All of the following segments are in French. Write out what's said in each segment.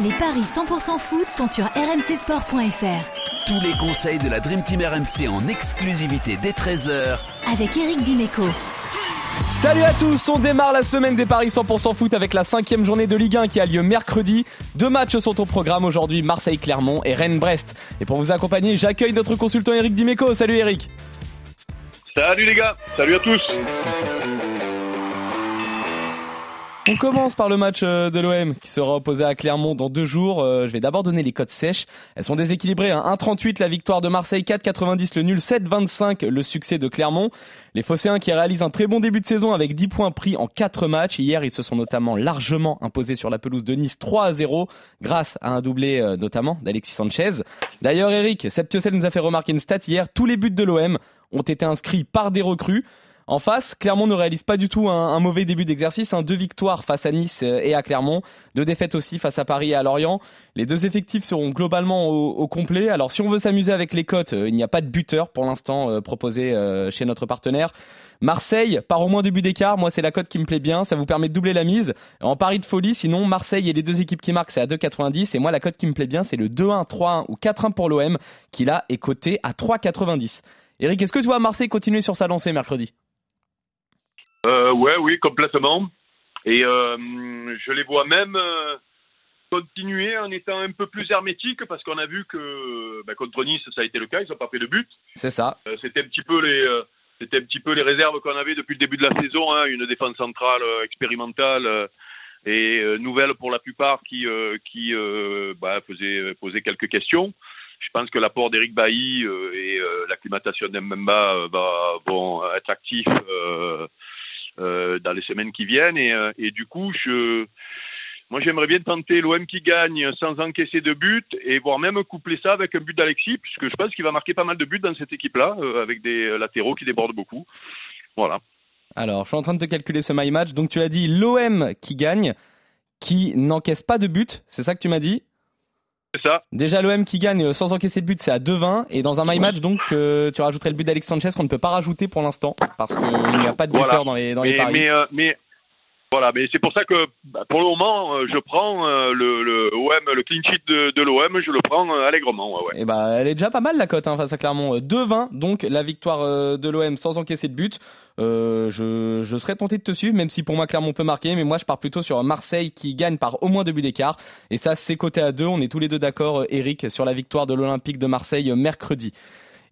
Les paris 100% foot sont sur rmcsport.fr. Tous les conseils de la Dream Team RMC en exclusivité dès 13h avec Eric Dimeco. Salut à tous, on démarre la semaine des paris 100% foot avec la cinquième journée de Ligue 1 qui a lieu mercredi. Deux matchs sont au programme aujourd'hui, Marseille-Clermont et Rennes-Brest. Et pour vous accompagner, j'accueille notre consultant Eric Dimeco. Salut Eric. Salut les gars, salut à tous. On commence par le match euh, de l'OM qui sera opposé à Clermont dans deux jours. Euh, je vais d'abord donner les codes sèches. Elles sont déséquilibrées. 1,38 hein. la victoire de Marseille, 4,90 le nul, 7,25 le succès de Clermont. Les Phocéens qui réalisent un très bon début de saison avec 10 points pris en 4 matchs. Hier, ils se sont notamment largement imposés sur la pelouse de Nice 3 à 0 grâce à un doublé euh, notamment d'Alexis Sanchez. D'ailleurs, Eric, cette Piocel nous a fait remarquer une stat hier. Tous les buts de l'OM ont été inscrits par des recrues. En face, Clermont ne réalise pas du tout un, mauvais début d'exercice. Hein. Deux victoires face à Nice euh, et à Clermont, deux défaites aussi face à Paris et à Lorient. Les deux effectifs seront globalement au, complet. Alors si on veut s'amuser avec les cotes, euh, il n'y a pas de buteur pour l'instant euh, proposé chez notre partenaire. Marseille par au moins deux buts d'écart. Moi, c'est la cote qui me plaît bien. Ça vous permet de doubler la mise. En pari de folie, sinon, Marseille et les deux équipes qui marquent, c'est à 2,90. Et moi, la cote qui me plaît bien, c'est le 2-1, 3-1 ou 4-1 pour l'OM, qui là est coté à 3,90. Eric, est-ce que tu vois Marseille continuer sur sa lancée mercredi? Euh, ouais, oui, complètement. Et euh, je les vois même euh, continuer en étant un peu plus hermétiques parce qu'on a vu que bah, contre Nice, ça a été le cas, ils n'ont pas fait de but. C'est ça. Euh, c'était un petit peu les. c'était un petit peu les réserves qu'on avait depuis le début de la saison, hein, une défense centrale expérimentale et nouvelle pour la plupart qui, qui bah, faisait poser quelques questions. Je pense que l'apport d'Eric Bailly et l'acclimatation d'Mbemba vont être actifs euh, dans les semaines qui viennent. Et, euh, du coup, moi, j'aimerais bien tenter l'OM qui gagne sans encaisser de but et voire même coupler ça avec un but d'Alexis, puisque je pense qu'il va marquer pas mal de buts dans cette équipe-là, euh, avec des latéraux qui débordent beaucoup. Voilà. Alors, je suis en train de te calculer ce my match. Donc, tu as dit l'OM qui gagne, qui n'encaisse pas de but, c'est ça que tu m'as dit? C'est ça. Déjà l'OM qui gagne euh, sans encaisser de but, c'est à 2-20 et dans un my match donc euh, tu rajouterais le but d'Alex Sanchez qu'on ne peut pas rajouter pour l'instant parce qu'il n'y a pas de buteur dans les dans les paris. Mais, euh, mais voilà, mais c'est pour ça que bah, pour le moment, euh, je prends euh, le, le OM, le clean sheet de, de l'OM, je le prends euh, allègrement. Ouais, Et eh bah, elle est déjà pas mal la cote hein, face à Clermont. 2-20, donc la victoire de l'OM sans encaisser de but. je, je serais tenté de te suivre, même si pour moi Clermont peut marquer, mais moi je pars plutôt sur Marseille qui gagne par au moins deux buts d'écart. Et ça, c'est coté à deux. On est tous les deux d'accord, Eric, sur la victoire de l'Olympique de Marseille mercredi.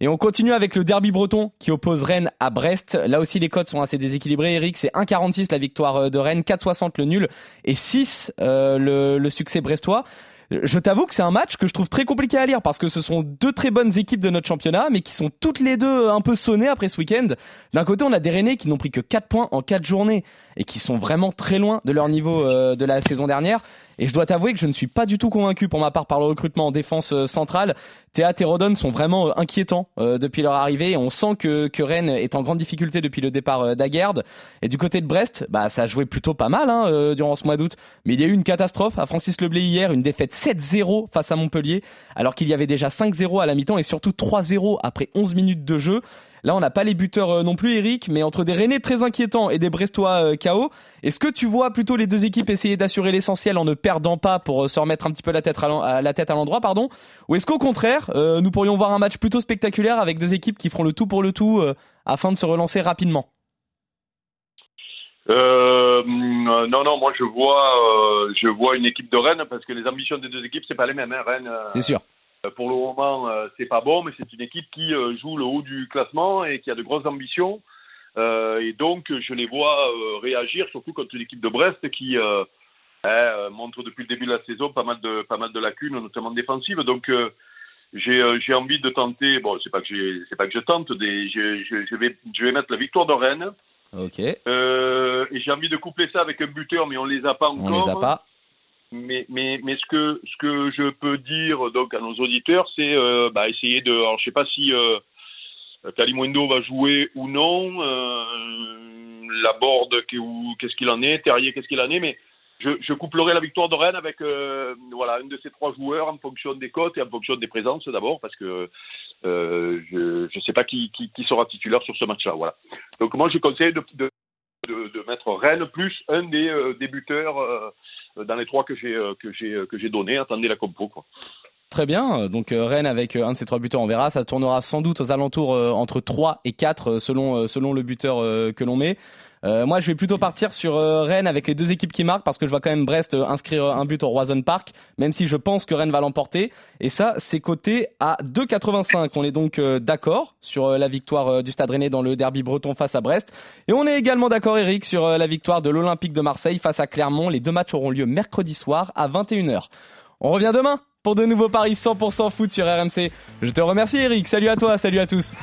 Et on continue avec le derby breton qui oppose Rennes à Brest. Là aussi, les codes sont assez déséquilibrés. Eric, c'est 1,46 la victoire euh, de Rennes, 4,60 le nul et 6 euh, le, le succès brestois. Je t'avoue que c'est un match que je trouve très compliqué à lire parce que ce sont deux très bonnes équipes de notre championnat, mais qui sont toutes les deux un peu sonnées après ce week-end. D'un côté, on a des Rennais qui n'ont pris que 4 points en 4 journées et qui sont vraiment très loin de leur niveau euh, de la saison dernière. Et je dois t'avouer que je ne suis pas du tout convaincu pour ma part par le recrutement en défense euh, centrale. Théat et Rodon sont vraiment euh, inquiétants depuis leur arrivée on sent que, que Rennes est en grande difficulté depuis le départ d'Aguerd. Et du côté de Brest, bah ça a joué plutôt pas mal hein, durant ce mois d'août. Mais il y a eu une catastrophe à Francis Leblé hier, une défaite 7-0 face à Montpellier, alors qu'il y avait déjà 5-0 à la mi-temps et surtout 3-0 après 11 minutes de jeu. Là, on n'a pas les buteurs euh, non plus, Eric, mais entre des Rennais très inquiétants et des Brestois KO, euh, est-ce que tu vois plutôt les deux équipes essayer d'assurer l'essentiel en ne perdant pas pour euh, se remettre un petit peu la tête à l'endroit, pardon? Ou est-ce qu'au contraire, nous pourrions voir un match plutôt spectaculaire avec deux équipes qui feront le tout pour le tout afin de se relancer rapidement? Non, non, moi je vois, je vois une équipe de Rennes parce que les ambitions des deux équipes c'est pas les mêmes. Hein. Rennes, c'est sûr. Euh, pour le moment, euh, c'est pas bon, mais c'est une équipe qui euh, joue le haut du classement et qui a de grosses ambitions. et donc, je les vois réagir, surtout contre une équipe de Brest qui hein, montre depuis le début de la saison pas mal de, pas mal de lacunes, notamment défensives. Donc, j'ai envie de tenter. Bon, c'est pas que c'est pas que je tente. Des, je, je, vais je vais mettre la victoire de Rennes. Ok. et j'ai envie de coupler ça avec un buteur, mais on les a pas encore. On les a pas mais, ce, que, je peux dire donc à nos auditeurs, c'est euh, bah, essayer de. Alors, je sais pas si euh, va jouer ou non, euh, la board, qu'est-ce qu'il en est, Terrier, qu'est-ce qu'il en est, mais je, couplerai la victoire de Rennes avec euh, voilà, un de ces trois joueurs en fonction des cotes et en fonction des présences d'abord, parce que euh, je ne sais pas qui, sera titulaire sur ce match-là. Voilà. Donc, moi, je conseille de, de, de, mettre Rennes plus un des, des buteurs dans les trois que j'ai que j'ai que j'ai donné. Attendez la compo quoi. Très bien, donc Rennes avec un de ces trois buteurs, on verra, ça tournera sans doute aux alentours entre 3 et 4 selon selon le buteur que l'on met. Euh, moi, je vais plutôt partir sur euh, Rennes avec les deux équipes qui marquent parce que je vois quand même Brest euh, inscrire un but au Roison Park, même si je pense que Rennes va l'emporter. Et ça, c'est coté à 2,85. On est donc d'accord sur la victoire du Stade Rennais dans le derby breton face à Brest. Et on est également d'accord, Eric, sur la victoire de l'Olympique de Marseille face à Clermont. Les deux matchs auront lieu mercredi soir à 21h. On revient demain pour de nouveaux paris 100% foot sur RMC. Je te remercie Eric, salut à toi, salut à tous.